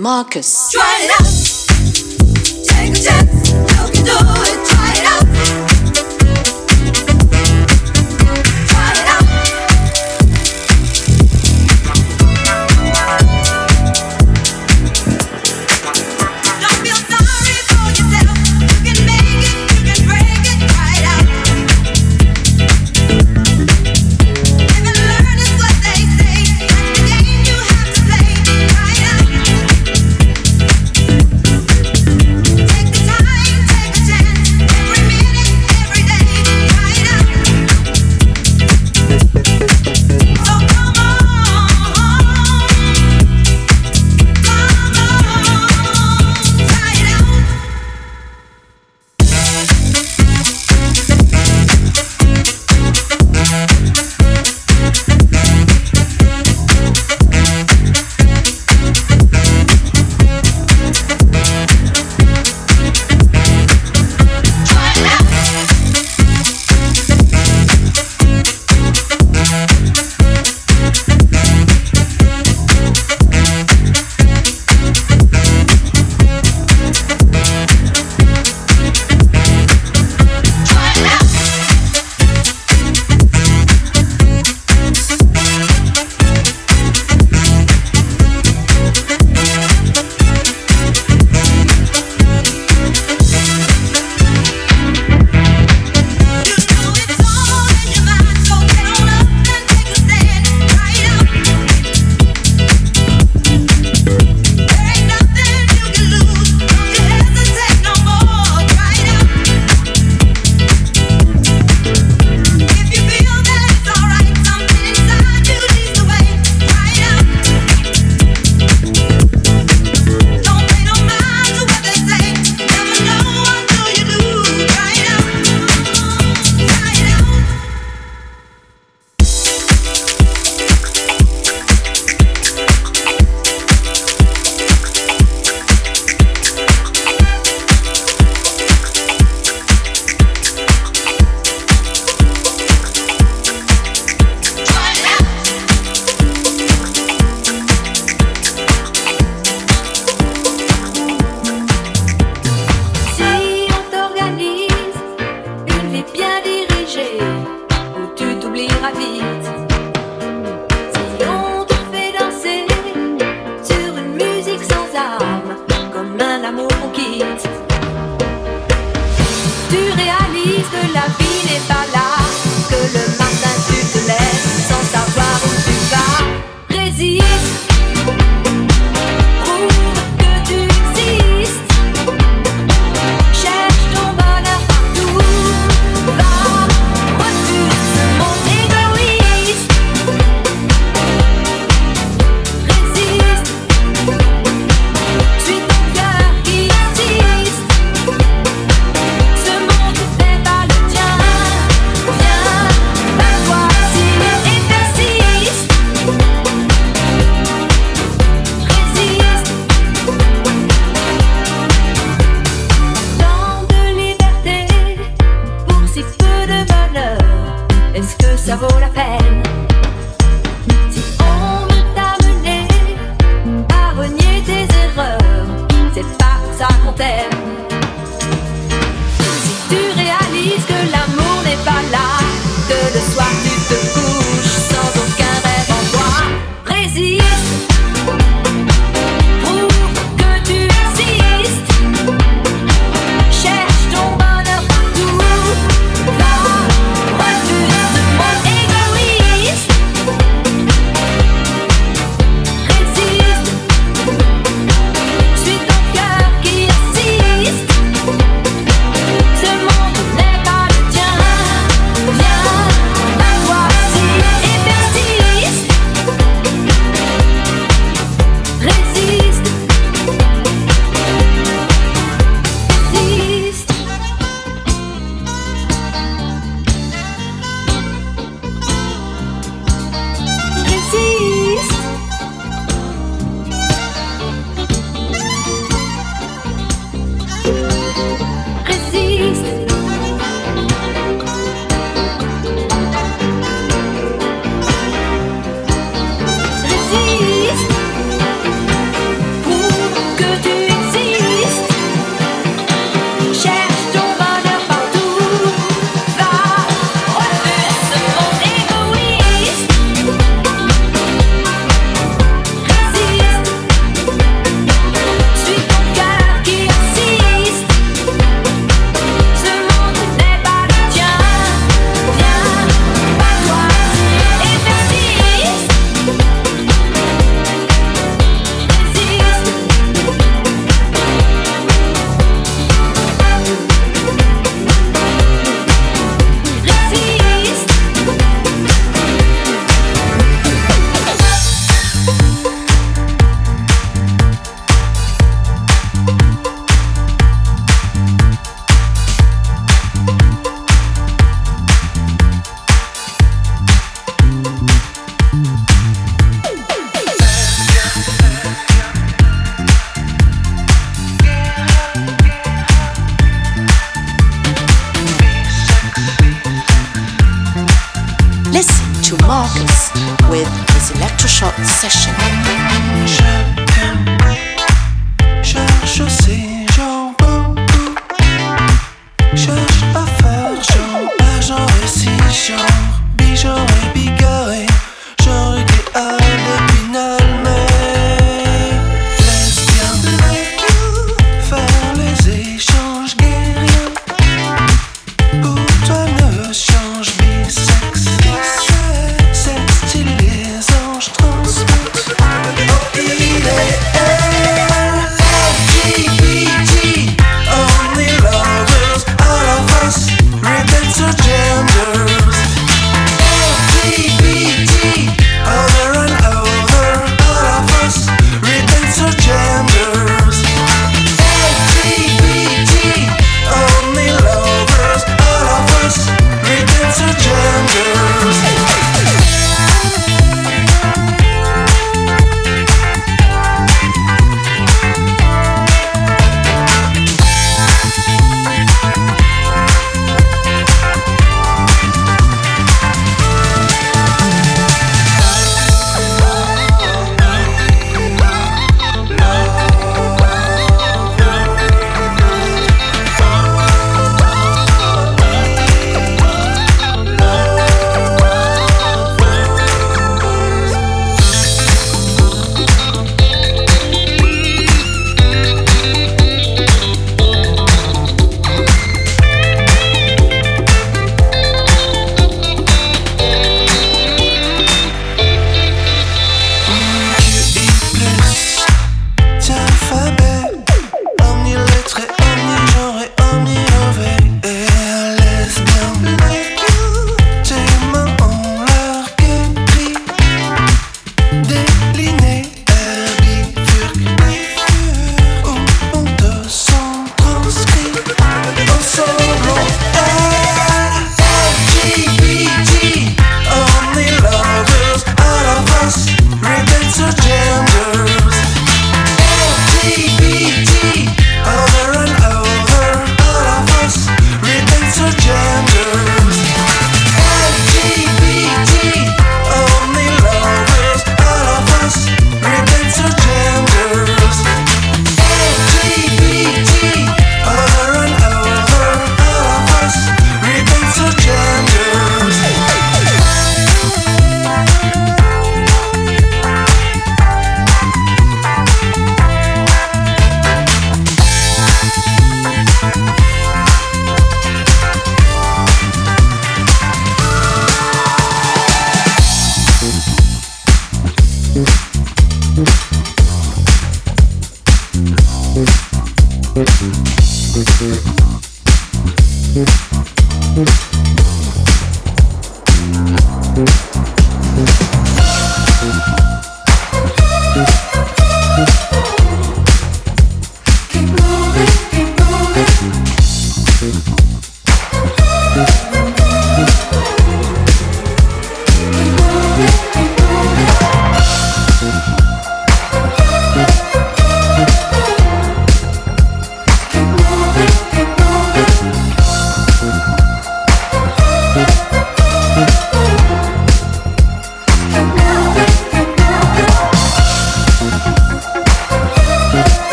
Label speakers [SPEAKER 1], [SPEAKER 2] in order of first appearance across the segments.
[SPEAKER 1] Marcus.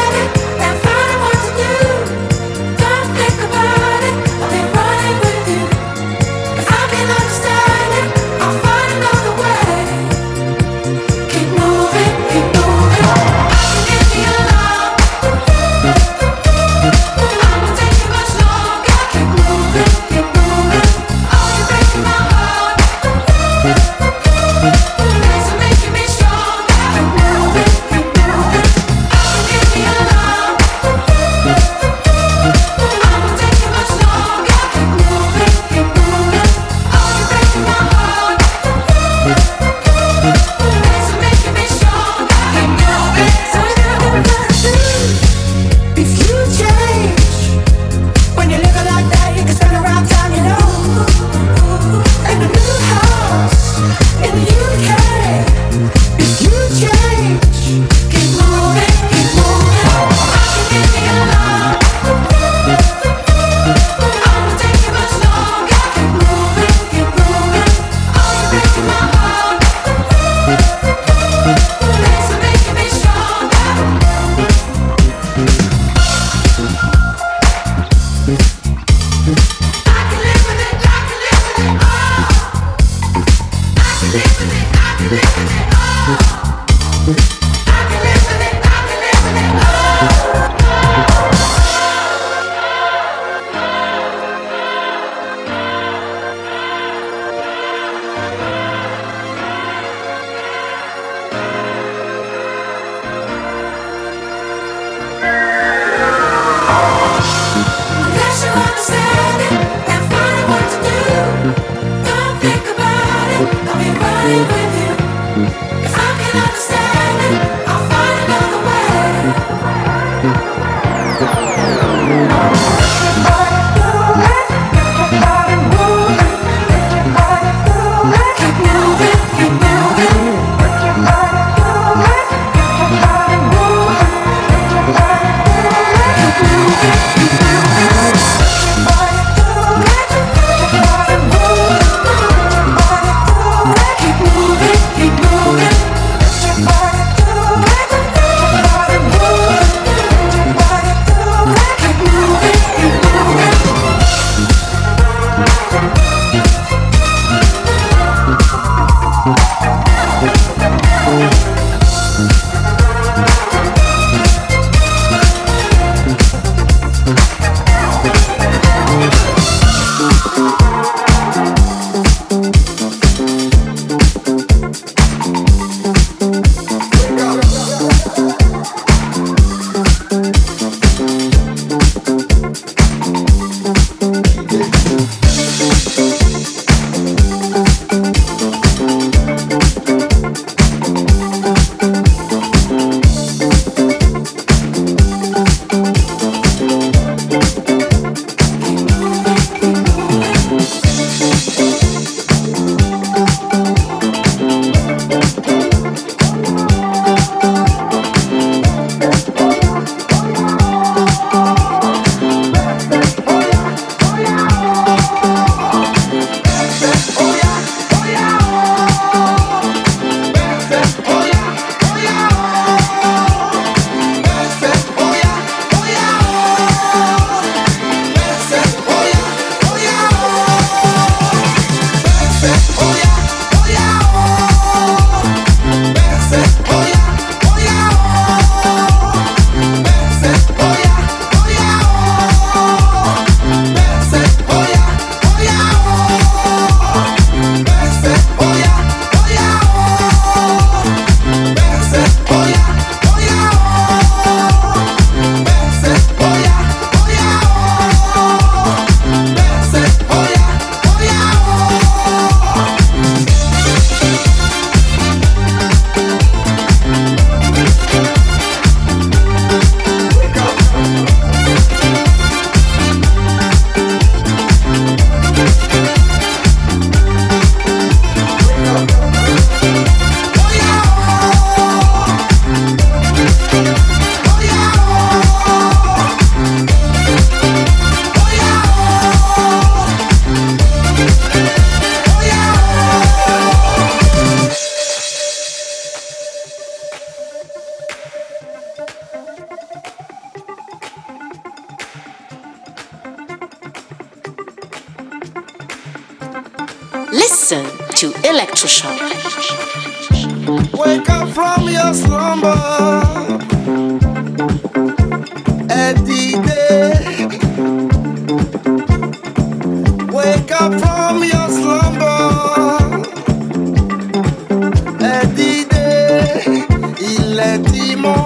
[SPEAKER 2] Everybody Everywhere bête.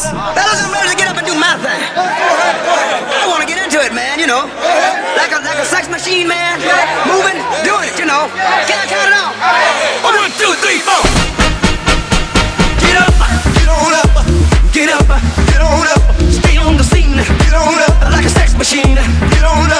[SPEAKER 2] Yes. Fellas and ladies, get up and
[SPEAKER 3] do my
[SPEAKER 4] thing. I want to get into it, man, you know. Like a, like a sex machine, man. Moving, doing it, you know. Can I count it out? One, two, three, four. Get up, get on up, get up, get on up. Stay on the scene. Get on up, like a sex machine. Get on up.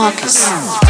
[SPEAKER 1] Marcus.